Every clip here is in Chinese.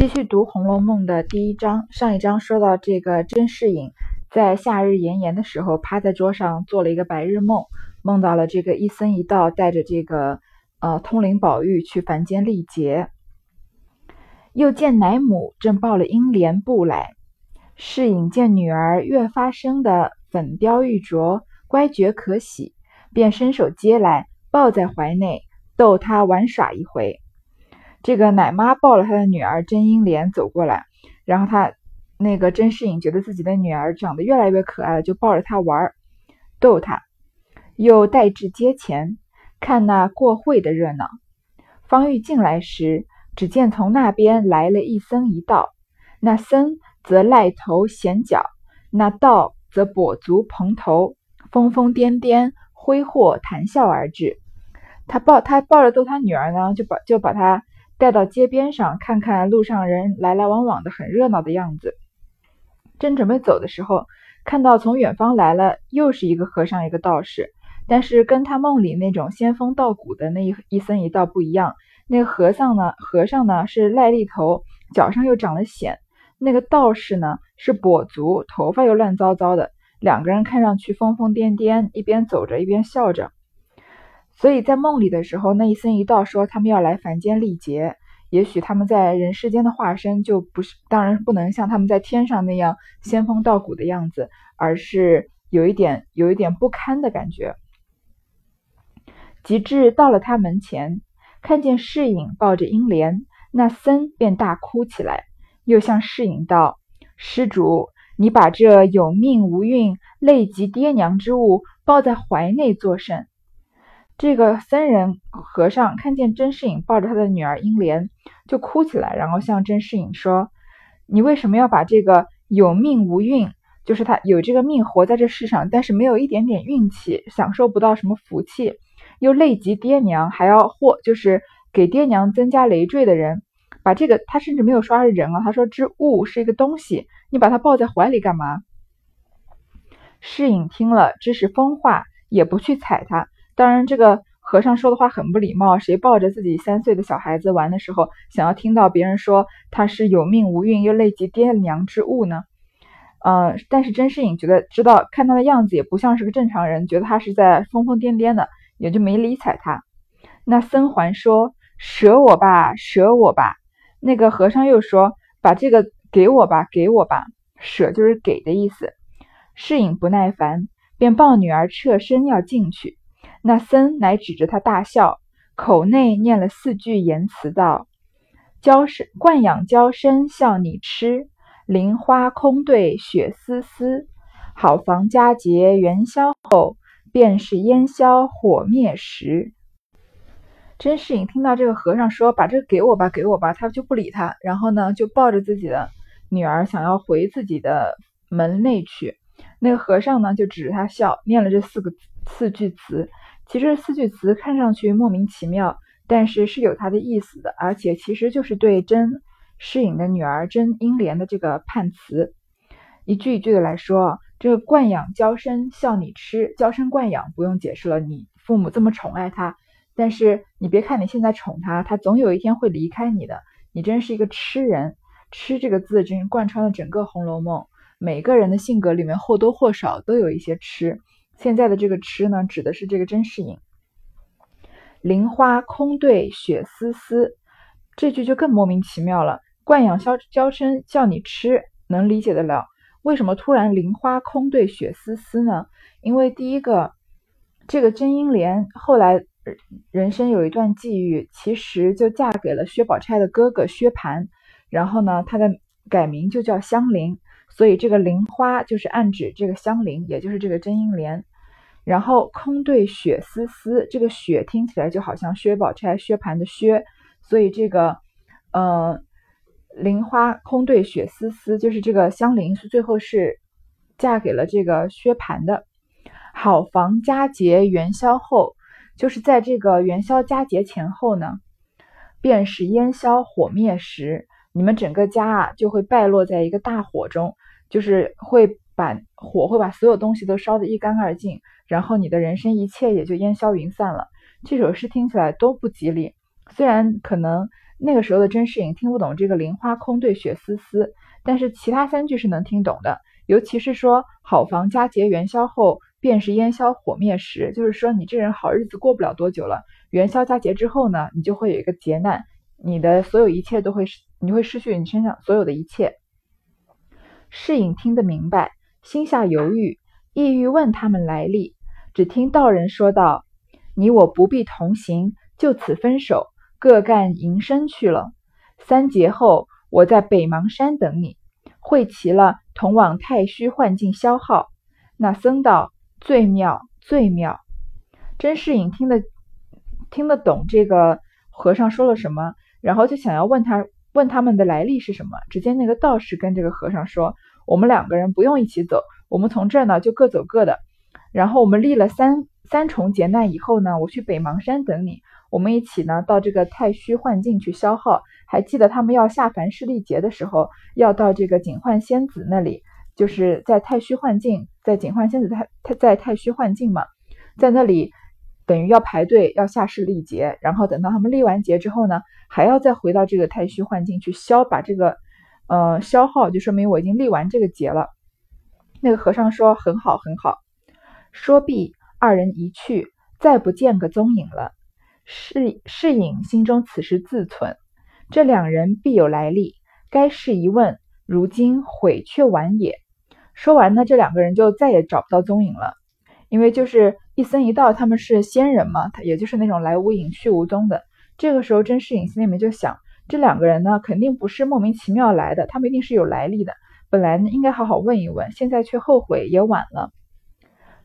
继续读《红楼梦》的第一章。上一章说到，这个甄士隐在夏日炎炎的时候，趴在桌上做了一个白日梦，梦到了这个一僧一道带着这个呃通灵宝玉去凡间历劫。又见奶母正抱了英莲步来，士隐见女儿越发生的粉雕玉琢，乖觉可喜，便伸手接来，抱在怀内，逗她玩耍一回。这个奶妈抱了她的女儿甄英莲走过来，然后她那个甄士隐觉得自己的女儿长得越来越可爱了，就抱着她玩儿，逗她，又带至街前看那过会的热闹。方玉进来时，只见从那边来了一僧一道，那僧则赖头显脚，那道则跛足蓬头，疯疯癫癫，挥霍谈笑而至。他抱他抱着逗他女儿呢，就把就把他。带到街边上，看看路上人来来往往的，很热闹的样子。正准备走的时候，看到从远方来了，又是一个和尚，一个道士。但是跟他梦里那种仙风道骨的那一一僧一道不一样。那个和尚呢，和尚呢是癞痢头，脚上又长了癣；那个道士呢是跛足，头发又乱糟糟的。两个人看上去疯疯癫癫，一边走着一边笑着。所以在梦里的时候，那一僧一道说他们要来凡间历劫，也许他们在人世间的化身就不是，当然不能像他们在天上那样仙风道骨的样子，而是有一点有一点不堪的感觉。及至到了他门前，看见侍隐抱着英莲，那僧便大哭起来，又向侍隐道：“施主，你把这有命无运、累及爹娘之物抱在怀内作甚？”这个僧人和尚看见甄士隐抱着他的女儿英莲，就哭起来，然后向甄士隐说：“你为什么要把这个有命无运，就是他有这个命活在这世上，但是没有一点点运气，享受不到什么福气，又累及爹娘，还要祸，就是给爹娘增加累赘的人，把这个他甚至没有说是人啊，他说之物是一个东西，你把他抱在怀里干嘛？”世隐听了，知是疯话，也不去睬他。当然，这个和尚说的话很不礼貌。谁抱着自己三岁的小孩子玩的时候，想要听到别人说他是有命无运又累及爹娘之物呢？嗯，但是甄士隐觉得知道看他的样子也不像是个正常人，觉得他是在疯疯癫癫的，也就没理睬他。那僧还说：“舍我吧，舍我吧。”那个和尚又说：“把这个给我吧，给我吧。”舍就是给的意思。士隐不耐烦，便抱女儿侧身要进去。那僧乃指着他大笑，口内念了四句言辞道：“娇生惯养娇生笑你痴，菱花空对雪丝丝。好房佳节元宵后，便是烟消火灭时。”甄士隐听到这个和尚说：“把这个给我吧，给我吧。”他就不理他，然后呢，就抱着自己的女儿，想要回自己的门内去。那个和尚呢，就指着他笑，念了这四个四句词。其实四句词看上去莫名其妙，但是是有它的意思的，而且其实就是对甄士隐的女儿甄英莲的这个判词。一句一句的来说，这个惯养娇生笑你痴，娇生惯养不用解释了，你父母这么宠爱他，但是你别看你现在宠他，他总有一天会离开你的。你真是一个痴人，痴这个字真是贯穿了整个《红楼梦》，每个人的性格里面或多或少都有一些痴。现在的这个痴呢，指的是这个甄士隐。菱花空对雪丝丝，这句就更莫名其妙了。惯养娇娇生叫你痴，能理解得了。为什么突然菱花空对雪丝丝呢？因为第一个，这个甄英莲后来人生有一段际遇，其实就嫁给了薛宝钗的哥哥薛蟠，然后呢，她的改名就叫香菱，所以这个菱花就是暗指这个香菱，也就是这个甄英莲。然后空对雪丝丝，这个雪听起来就好像薛宝钗、薛蟠的薛，所以这个，呃，菱花空对雪丝丝，就是这个香菱是最后是嫁给了这个薛蟠的。好房佳节元宵后，就是在这个元宵佳节前后呢，便是烟消火灭时，你们整个家啊就会败落在一个大火中，就是会把火会把所有东西都烧得一干二净。然后你的人生一切也就烟消云散了。这首诗听起来都不吉利。虽然可能那个时候的甄士隐听不懂这个“菱花空对雪丝丝”，但是其他三句是能听懂的，尤其是说“好房佳节元宵后，便是烟消火灭时”，就是说你这人好日子过不了多久了。元宵佳节之后呢，你就会有一个劫难，你的所有一切都会失，你会失去你身上所有的一切。士隐听得明白，心下犹豫，意欲问他们来历，只听道人说道：“你我不必同行，就此分手。”各干营生去了。三劫后，我在北邙山等你。会齐了，同往太虚幻境消耗。那僧道最妙，最妙。甄士隐听得听得懂这个和尚说了什么，然后就想要问他问他们的来历是什么。只见那个道士跟这个和尚说：“我们两个人不用一起走，我们从这儿呢就各走各的。然后我们历了三三重劫难以后呢，我去北邙山等你。”我们一起呢，到这个太虚幻境去消耗。还记得他们要下凡世历劫的时候，要到这个警幻仙子那里，就是在太虚幻境，在警幻仙子太太在太虚幻境嘛，在那里等于要排队要下世历劫，然后等到他们历完劫之后呢，还要再回到这个太虚幻境去消，把这个呃消耗，就说明我已经历完这个劫了。那个和尚说很好很好，说毕，二人一去，再不见个踪影了。世世隐心中此时自忖：这两人必有来历，该事一问，如今悔却晚也。说完呢，这两个人就再也找不到踪影了。因为就是一僧一道，他们是仙人嘛，他也就是那种来无影去无踪的。这个时候，甄士隐心里面就想，这两个人呢，肯定不是莫名其妙来的，他们一定是有来历的。本来呢，应该好好问一问，现在却后悔也晚了。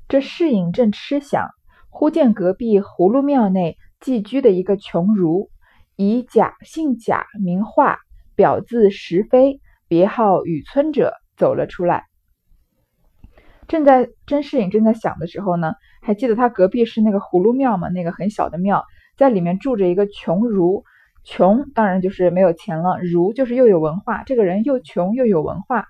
这世隐正痴想，忽见隔壁葫芦庙内。寄居的一个穷儒，以贾姓贾名化，表字石飞，别号雨村者走了出来。正在甄士隐正在想的时候呢，还记得他隔壁是那个葫芦庙吗？那个很小的庙，在里面住着一个穷儒。穷当然就是没有钱了，儒就是又有文化。这个人又穷又有文化。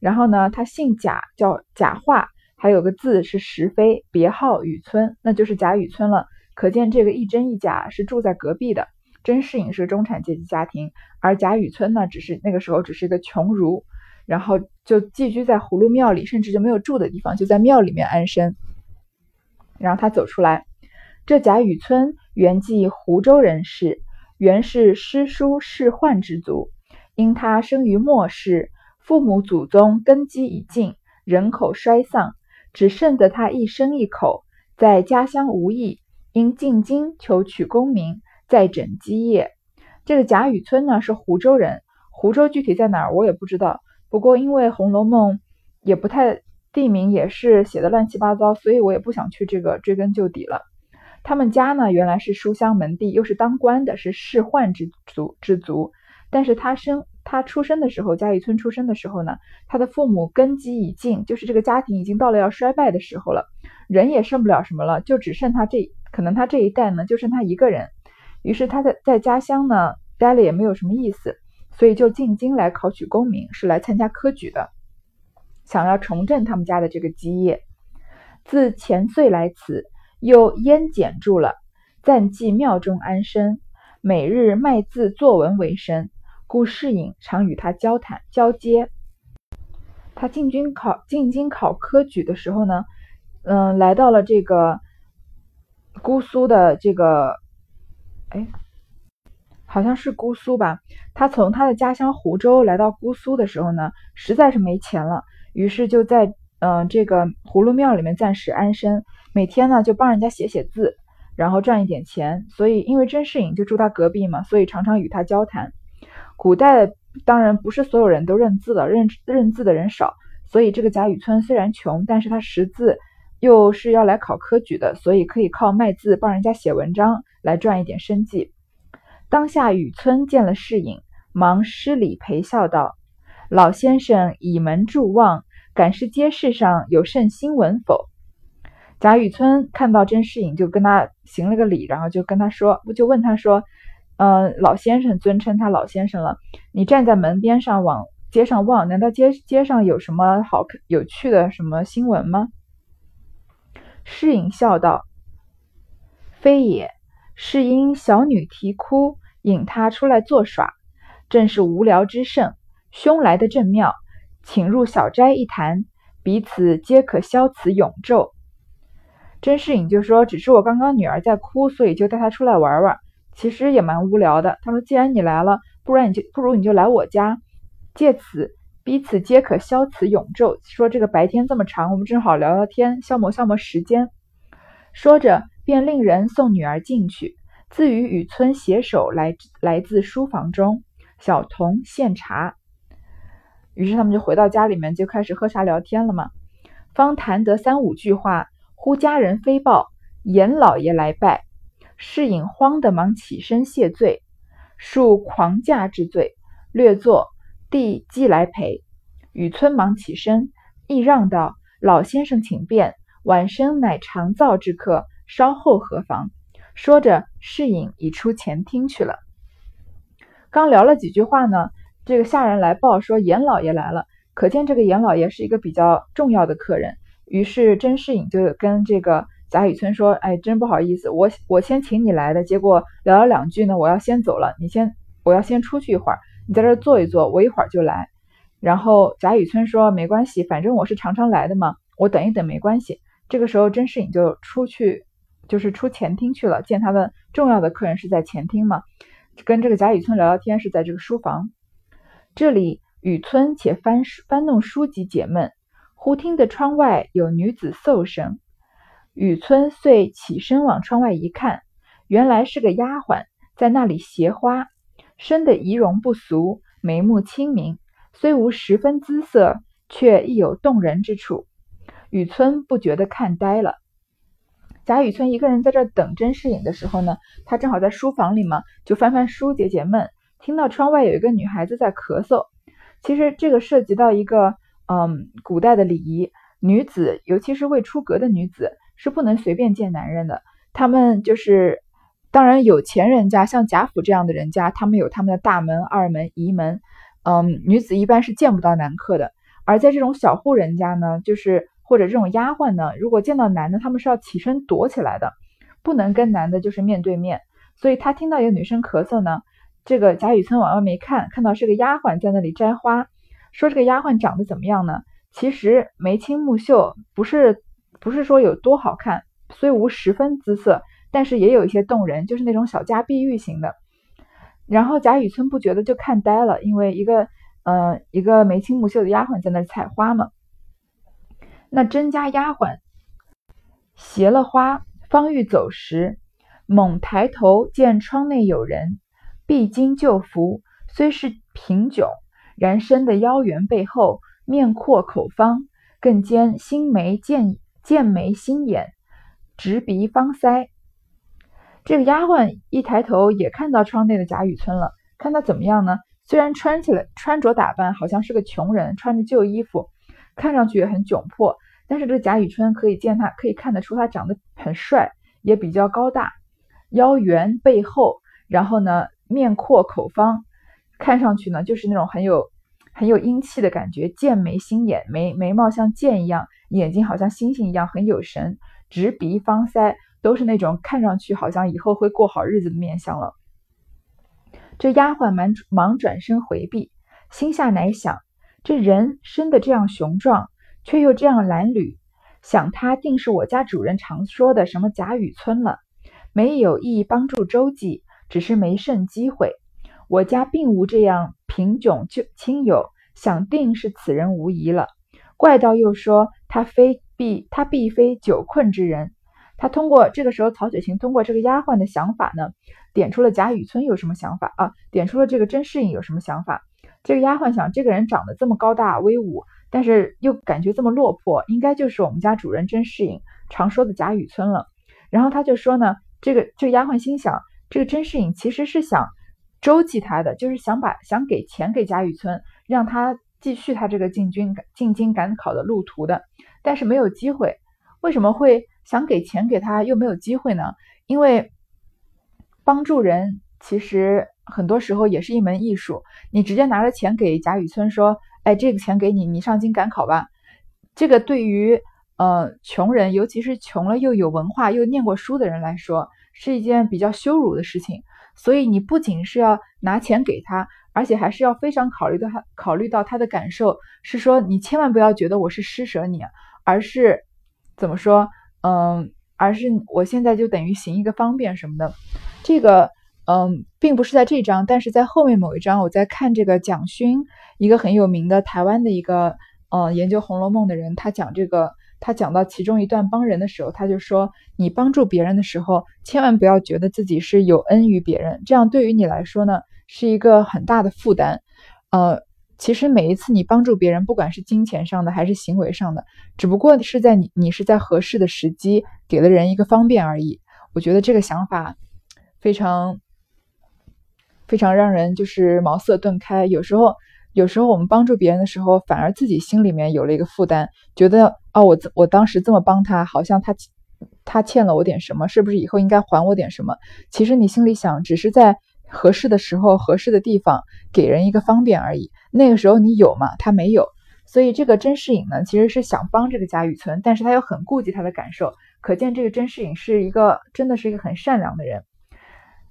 然后呢，他姓贾，叫贾化，还有个字是石飞，别号雨村，那就是贾雨村了。可见这个一真一假是住在隔壁的。甄士隐是中产阶级家庭，而贾雨村呢，只是那个时候只是一个穷儒，然后就寄居在葫芦庙里，甚至就没有住的地方，就在庙里面安身。然后他走出来，这贾雨村原系湖州人士，原是诗书仕宦之族，因他生于末世，父母祖宗根基已尽，人口衰丧，只剩得他一生一口，在家乡无益。因进京求取功名，再整基业。这个贾雨村呢是湖州人，湖州具体在哪儿我也不知道。不过因为《红楼梦》也不太地名也是写的乱七八糟，所以我也不想去这个追根究底了。他们家呢原来是书香门第，又是当官的，是仕宦之族之族。但是他生他出生的时候，贾雨村出生的时候呢，他的父母根基已尽，就是这个家庭已经到了要衰败的时候了，人也剩不了什么了，就只剩他这。可能他这一代呢，就剩他一个人，于是他在在家乡呢待了也没有什么意思，所以就进京来考取功名，是来参加科举的，想要重振他们家的这个基业。自前岁来此，又烟减住了，暂寄庙中安身，每日卖字作文为生，顾世隐常与他交谈交接。他进军考进京考科举的时候呢，嗯，来到了这个。姑苏的这个，哎，好像是姑苏吧。他从他的家乡湖州来到姑苏的时候呢，实在是没钱了，于是就在嗯这个葫芦庙里面暂时安身，每天呢就帮人家写写字，然后赚一点钱。所以因为甄士隐就住他隔壁嘛，所以常常与他交谈。古代当然不是所有人都认字的，认认字的人少，所以这个贾雨村虽然穷，但是他识字。又是要来考科举的，所以可以靠卖字帮人家写文章来赚一点生计。当下雨村见了世隐，忙施礼陪笑道：“老先生倚门祝望，赶是街市上有甚新闻否？”贾雨村看到甄士隐，就跟他行了个礼，然后就跟他说，就问他说：“嗯，老先生尊称他老先生了，你站在门边上往街上望，难道街街上有什么好有趣的什么新闻吗？”诗隐笑道：“非也，是因小女啼哭，引他出来作耍，正是无聊之盛，凶来的正妙，请入小斋一谈，彼此皆可消此永昼。甄士隐就说：“只是我刚刚女儿在哭，所以就带她出来玩玩。其实也蛮无聊的。”他说：“既然你来了，不然你就不如你就来我家，借此彼此皆可消此永昼。说这个白天这么长，我们正好聊聊天，消磨消磨时间。”说着，便令人送女儿进去，自于与村携手来来自书房中，小童献茶。于是他们就回到家里面，就开始喝茶聊天了嘛。方谈得三五句话。忽家人飞报，严老爷来拜。侍隐慌的忙起身谢罪，恕狂驾之罪，略作。弟即来陪。雨村忙起身，亦让道：“老先生请便，晚生乃常造之客，稍后何妨？”说着，侍隐已出前厅去了。刚聊了几句话呢，这个下人来报说严老爷来了，可见这个严老爷是一个比较重要的客人。于是甄士隐就跟这个贾雨村说：“哎，真不好意思，我我先请你来的，结果聊了两句呢，我要先走了，你先，我要先出去一会儿，你在这坐一坐，我一会儿就来。”然后贾雨村说：“没关系，反正我是常常来的嘛，我等一等没关系。”这个时候甄士隐就出去，就是出前厅去了，见他的重要的客人是在前厅嘛，跟这个贾雨村聊聊天是在这个书房。这里雨村且翻翻弄书籍解闷。忽听得窗外有女子嗽声，雨村遂起身往窗外一看，原来是个丫鬟在那里携花，生得仪容不俗，眉目清明，虽无十分姿色，却亦有动人之处。雨村不觉得看呆了。贾雨村一个人在这等甄士隐的时候呢，他正好在书房里嘛，就翻翻书解解闷，听到窗外有一个女孩子在咳嗽。其实这个涉及到一个。嗯，古代的礼仪，女子尤其是未出阁的女子是不能随便见男人的。他们就是，当然有钱人家，像贾府这样的人家，他们有他们的大门、二门、仪门。嗯，女子一般是见不到男客的。而在这种小户人家呢，就是或者这种丫鬟呢，如果见到男的，他们是要起身躲起来的，不能跟男的就是面对面。所以他听到有女生咳嗽呢，这个贾雨村往外面一看，看到是个丫鬟在那里摘花。说这个丫鬟长得怎么样呢？其实眉清目秀，不是不是说有多好看，虽无十分姿色，但是也有一些动人，就是那种小家碧玉型的。然后贾雨村不觉得就看呆了，因为一个呃一个眉清目秀的丫鬟在那采花嘛。那甄家丫鬟携了花，方欲走时，猛抬头见窗内有人，必经旧服，虽是贫窘。然身的腰圆背厚，面阔口方，更兼星眉剑剑眉星眼，直鼻方腮。这个丫鬟一抬头，也看到窗内的贾雨村了。看他怎么样呢？虽然穿起来穿着打扮好像是个穷人，穿着旧衣服，看上去也很窘迫。但是这贾雨村可以见他，可以看得出他长得很帅，也比较高大，腰圆背厚，然后呢，面阔口方。看上去呢，就是那种很有很有英气的感觉，剑眉星眼，眉眉毛像剑一样，眼睛好像星星一样，很有神。直鼻方腮，都是那种看上去好像以后会过好日子的面相了。这丫鬟忙忙转身回避，心下乃想：这人生的这样雄壮，却又这样褴褛，想他定是我家主人常说的什么贾雨村了。没有意帮助周记，只是没甚机会。我家并无这样贫窘就亲友，想定是此人无疑了。怪道又说他非必他必非久困之人。他通过这个时候，曹雪芹通过这个丫鬟的想法呢，点出了贾雨村有什么想法啊？点出了这个甄士隐有什么想法？这个丫鬟想，这个人长得这么高大威武，但是又感觉这么落魄，应该就是我们家主人甄士隐常说的贾雨村了。然后他就说呢，这个这个丫鬟心想，这个甄士隐其实是想。周济他的就是想把想给钱给贾雨村，让他继续他这个进军进京赶考的路途的，但是没有机会。为什么会想给钱给他又没有机会呢？因为帮助人其实很多时候也是一门艺术。你直接拿着钱给贾雨村说：“哎，这个钱给你，你上京赶考吧。”这个对于呃穷人，尤其是穷了又有文化又念过书的人来说，是一件比较羞辱的事情。所以你不仅是要拿钱给他，而且还是要非常考虑到他考虑到他的感受，是说你千万不要觉得我是施舍你，而是怎么说？嗯，而是我现在就等于行一个方便什么的。这个嗯，并不是在这章，但是在后面某一章，我在看这个蒋勋，一个很有名的台湾的一个嗯研究《红楼梦》的人，他讲这个。他讲到其中一段帮人的时候，他就说：“你帮助别人的时候，千万不要觉得自己是有恩于别人，这样对于你来说呢，是一个很大的负担。呃，其实每一次你帮助别人，不管是金钱上的还是行为上的，只不过是在你你是在合适的时机给了人一个方便而已。我觉得这个想法非常非常让人就是茅塞顿开。有时候。”有时候我们帮助别人的时候，反而自己心里面有了一个负担，觉得哦，我我当时这么帮他，好像他他欠了我点什么，是不是以后应该还我点什么？其实你心里想，只是在合适的时候、合适的地方给人一个方便而已。那个时候你有吗？他没有，所以这个甄士隐呢，其实是想帮这个贾雨村，但是他又很顾及他的感受，可见这个甄士隐是一个真的是一个很善良的人。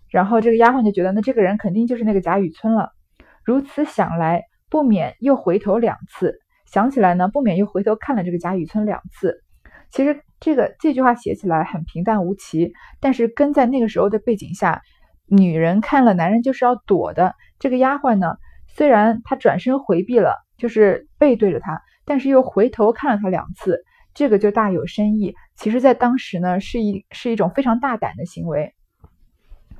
然后这个丫鬟就觉得，那这个人肯定就是那个贾雨村了。如此想来。不免又回头两次，想起来呢，不免又回头看了这个贾雨村两次。其实这个这句话写起来很平淡无奇，但是跟在那个时候的背景下，女人看了男人就是要躲的。这个丫鬟呢，虽然她转身回避了，就是背对着他，但是又回头看了他两次，这个就大有深意。其实，在当时呢，是一是一种非常大胆的行为。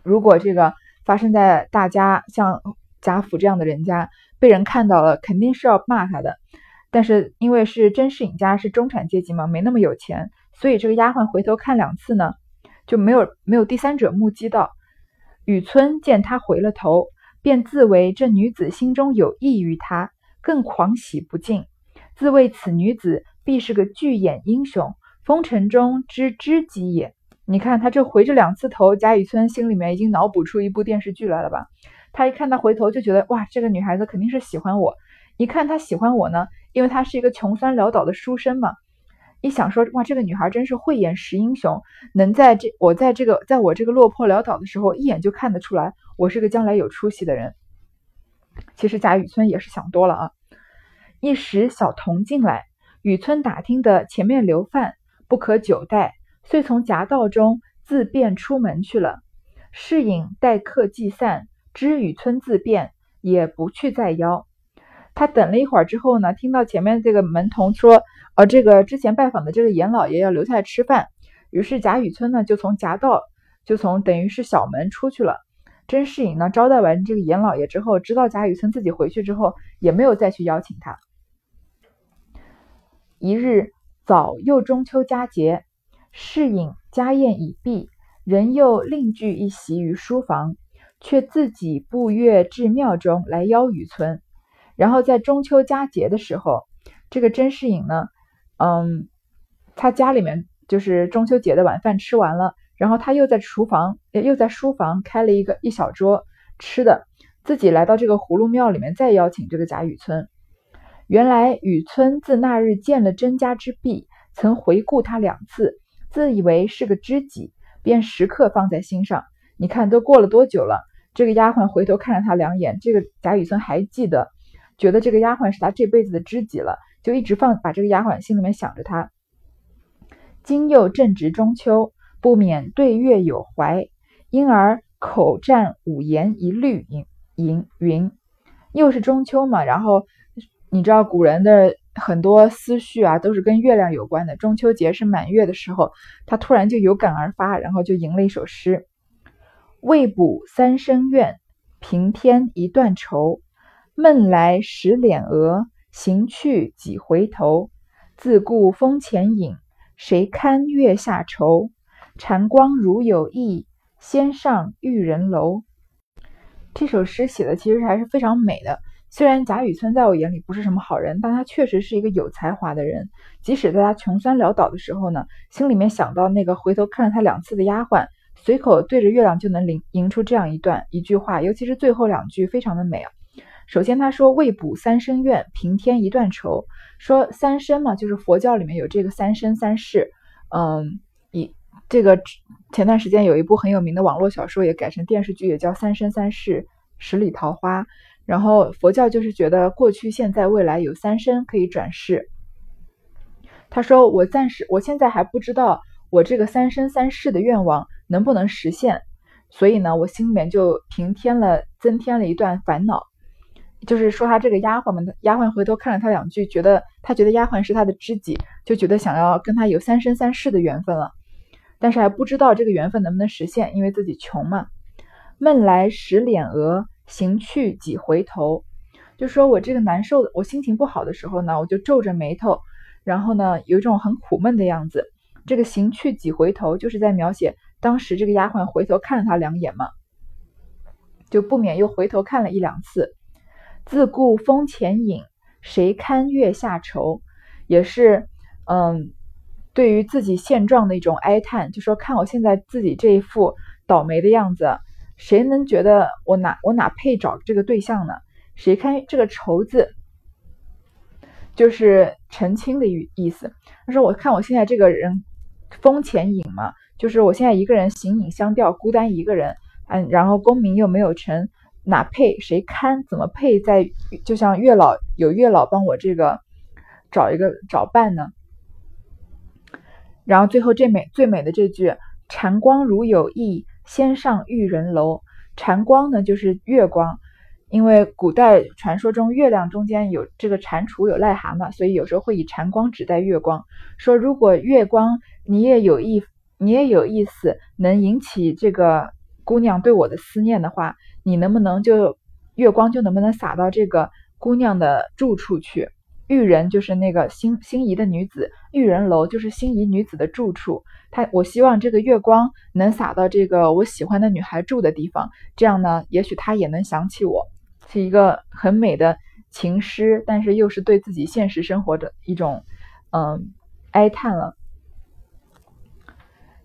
如果这个发生在大家像贾府这样的人家，被人看到了，肯定是要骂他的。但是因为是甄士隐家是中产阶级嘛，没那么有钱，所以这个丫鬟回头看两次呢，就没有没有第三者目击到。雨村见他回了头，便自为这女子心中有意于他，更狂喜不尽，自谓此女子必是个巨眼英雄，风尘中之知己也。你看他这回这两次头，贾雨村心里面已经脑补出一部电视剧来了吧？他一看他回头就觉得哇，这个女孩子肯定是喜欢我。一看他喜欢我呢，因为她是一个穷酸潦倒的书生嘛。一想说哇，这个女孩真是慧眼识英雄，能在这我在这个在我这个落魄潦倒的时候，一眼就看得出来我是个将来有出息的人。其实贾雨村也是想多了啊。一时小童进来，雨村打听的前面留饭不可久待，遂从夹道中自便出门去了。侍影待客既散。知雨村自便，也不去再邀。他等了一会儿之后呢，听到前面这个门童说：“呃，这个之前拜访的这个严老爷要留下来吃饭。”于是贾雨村呢就从夹道，就从等于是小门出去了。甄士隐呢招待完这个严老爷之后，知道贾雨村自己回去之后，也没有再去邀请他。一日早又中秋佳节，士隐家宴已毕，人又另聚一席于书房。却自己步月至庙中来邀雨村，然后在中秋佳节的时候，这个甄士隐呢，嗯，他家里面就是中秋节的晚饭吃完了，然后他又在厨房，又在书房开了一个一小桌吃的，自己来到这个葫芦庙里面再邀请这个贾雨村。原来雨村自那日见了甄家之婢，曾回顾他两次，自以为是个知己，便时刻放在心上。你看都过了多久了？这个丫鬟回头看了他两眼，这个贾雨村还记得，觉得这个丫鬟是他这辈子的知己了，就一直放把这个丫鬟心里面想着他。今又正值中秋，不免对月有怀，因而口占五言一律吟吟云。又是中秋嘛，然后你知道古人的很多思绪啊，都是跟月亮有关的。中秋节是满月的时候，他突然就有感而发，然后就吟了一首诗。未卜三生愿，平添一段愁。梦来时敛额，行去几回头。自顾风前影，谁堪月下愁？禅光如有意，先上玉人楼。这首诗写的其实还是非常美的。虽然贾雨村在我眼里不是什么好人，但他确实是一个有才华的人。即使在他穷酸潦倒的时候呢，心里面想到那个回头看了他两次的丫鬟。随口对着月亮就能吟吟出这样一段一句话，尤其是最后两句非常的美啊。首先他说未卜三生愿，平添一段愁。说三生嘛，就是佛教里面有这个三生三世，嗯，一这个前段时间有一部很有名的网络小说也改成电视剧，也叫《三生三世十里桃花》。然后佛教就是觉得过去、现在、未来有三生可以转世。他说：“我暂时，我现在还不知道我这个三生三世的愿望能不能实现，所以呢，我心里面就平添了、增添了一段烦恼。就是说他这个丫鬟嘛，丫鬟回头看了他两句，觉得他觉得丫鬟是他的知己，就觉得想要跟他有三生三世的缘分了。但是还不知道这个缘分能不能实现，因为自己穷嘛。闷来时脸额。”行去几回头，就说我这个难受的，我心情不好的时候呢，我就皱着眉头，然后呢，有一种很苦闷的样子。这个行去几回头，就是在描写当时这个丫鬟回头看了他两眼嘛，就不免又回头看了一两次。自顾风前影，谁堪月下愁？也是，嗯，对于自己现状的一种哀叹，就说看我现在自己这一副倒霉的样子。谁能觉得我哪我哪配找这个对象呢？谁堪这个愁字，就是澄清的意意思。他说：“我看我现在这个人风前影嘛，就是我现在一个人形影相吊，孤单一个人。嗯，然后功名又没有成，哪配谁堪？怎么配在？就像月老有月老帮我这个找一个找伴呢？然后最后这美最美的这句：禅光如有意。”先上玉人楼，禅光呢就是月光，因为古代传说中月亮中间有这个蟾蜍有癞蛤蟆，所以有时候会以禅光指代月光。说如果月光你也有意，你也有意思，能引起这个姑娘对我的思念的话，你能不能就月光就能不能洒到这个姑娘的住处去？玉人就是那个心心仪的女子，玉人楼就是心仪女子的住处。他我希望这个月光能洒到这个我喜欢的女孩住的地方，这样呢，也许她也能想起我，是一个很美的情诗，但是又是对自己现实生活的一种嗯哀叹了。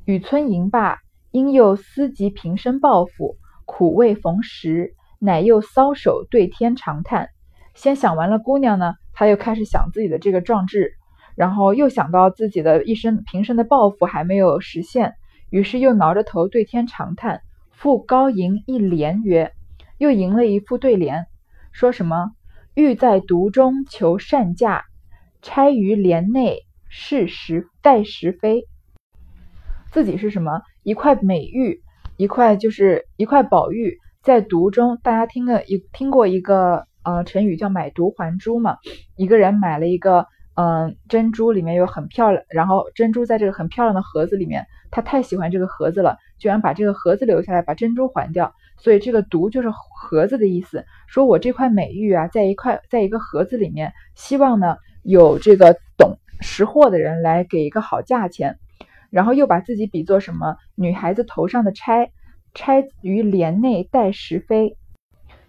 雨村吟罢，因又思及平生抱负，苦未逢时，乃又搔首对天长叹。先想完了姑娘呢。他又开始想自己的这个壮志，然后又想到自己的一生平生的抱负还没有实现，于是又挠着头对天长叹，复高吟一联曰：“又吟了一副对联，说什么？欲在独中求善价，钗于帘内是时待时飞。自己是什么？一块美玉，一块就是一块宝玉，在毒中。大家听了一听过一个。”呃，成语叫买椟还珠嘛。一个人买了一个嗯珍珠，里面有很漂亮，然后珍珠在这个很漂亮的盒子里面，他太喜欢这个盒子了，居然把这个盒子留下来，把珍珠还掉。所以这个毒就是盒子的意思。说我这块美玉啊，在一块，在一个盒子里面，希望呢有这个懂识货的人来给一个好价钱。然后又把自己比作什么？女孩子头上的钗，钗于帘内待时飞，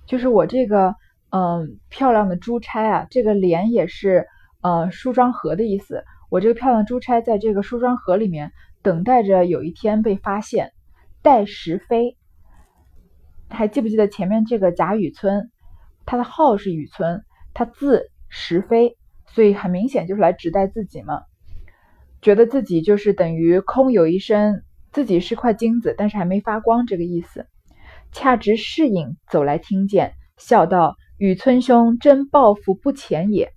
就是我这个。嗯，漂亮的珠钗啊，这个帘也是呃梳妆盒的意思。我这个漂亮珠钗在这个梳妆盒里面，等待着有一天被发现。待时飞，还记不记得前面这个贾雨村，他的号是雨村，他字时飞，所以很明显就是来指代自己嘛。觉得自己就是等于空有一身，自己是块金子，但是还没发光这个意思。恰值侍影走来听见，笑道。雨村兄真抱负不浅也。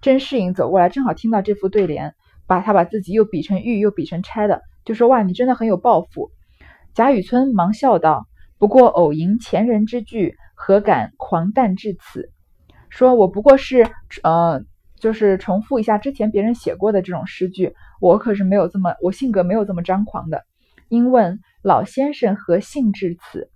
甄士隐走过来，正好听到这副对联，把他把自己又比成玉，又比成钗的，就说：“哇，你真的很有抱负。”贾雨村忙笑道：“不过偶吟前人之句，何敢狂诞至此？”说：“我不过是，呃，就是重复一下之前别人写过的这种诗句，我可是没有这么，我性格没有这么张狂的。”因问老先生何兴致此？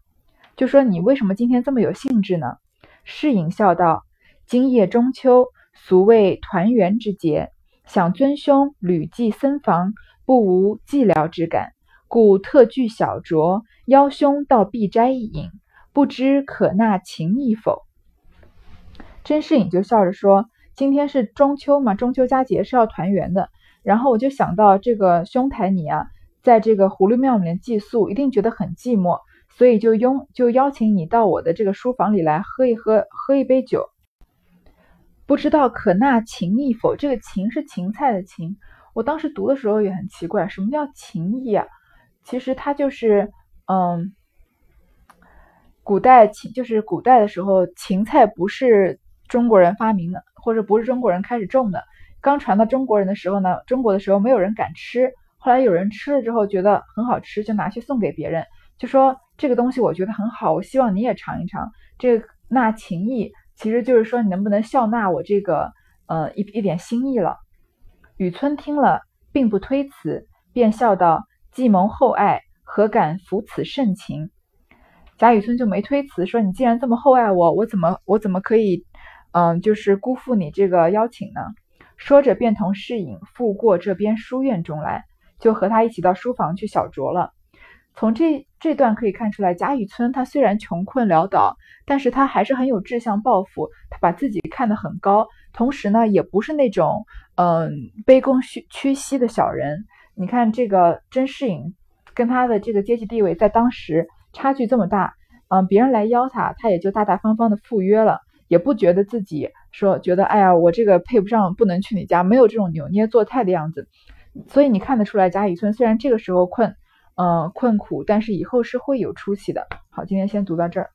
就说你为什么今天这么有兴致呢？侍隐笑道：“今夜中秋，俗谓团圆之节，想尊兄屡寄僧房，不无寂寥之感，故特具小酌，邀兄到碧斋一饮，不知可纳情意否？”甄士隐就笑着说：“今天是中秋嘛，中秋佳节是要团圆的。然后我就想到这个兄台你啊，在这个狐狸庙里面寄宿，一定觉得很寂寞。”所以就拥就邀请你到我的这个书房里来喝一喝，喝一杯酒。不知道可纳情意否？这个情是芹菜的情。我当时读的时候也很奇怪，什么叫情意啊？其实它就是嗯，古代芹就是古代的时候，芹菜不是中国人发明的，或者不是中国人开始种的。刚传到中国人的时候呢，中国的时候没有人敢吃，后来有人吃了之后觉得很好吃，就拿去送给别人，就说这个东西我觉得很好，我希望你也尝一尝。这个纳情意，其实就是说你能不能笑纳我这个呃一一点心意了。雨村听了，并不推辞，便笑道：“既蒙厚爱，何敢负此盛情？”贾雨村就没推辞，说：“你既然这么厚爱我，我怎么我怎么可以嗯就是辜负你这个邀请呢？”说着，便同侍隐赴过这边书院中来，就和他一起到书房去小酌了。从这这段可以看出来，贾雨村他虽然穷困潦倒，但是他还是很有志向抱负，他把自己看得很高，同时呢，也不是那种嗯卑躬屈屈膝的小人。你看这个甄士隐跟他的这个阶级地位在当时差距这么大，嗯，别人来邀他，他也就大大方方的赴约了，也不觉得自己说觉得哎呀，我这个配不上，不能去你家，没有这种扭捏作态的样子。所以你看得出来，贾雨村虽然这个时候困。嗯，困苦，但是以后是会有出息的。好，今天先读到这儿。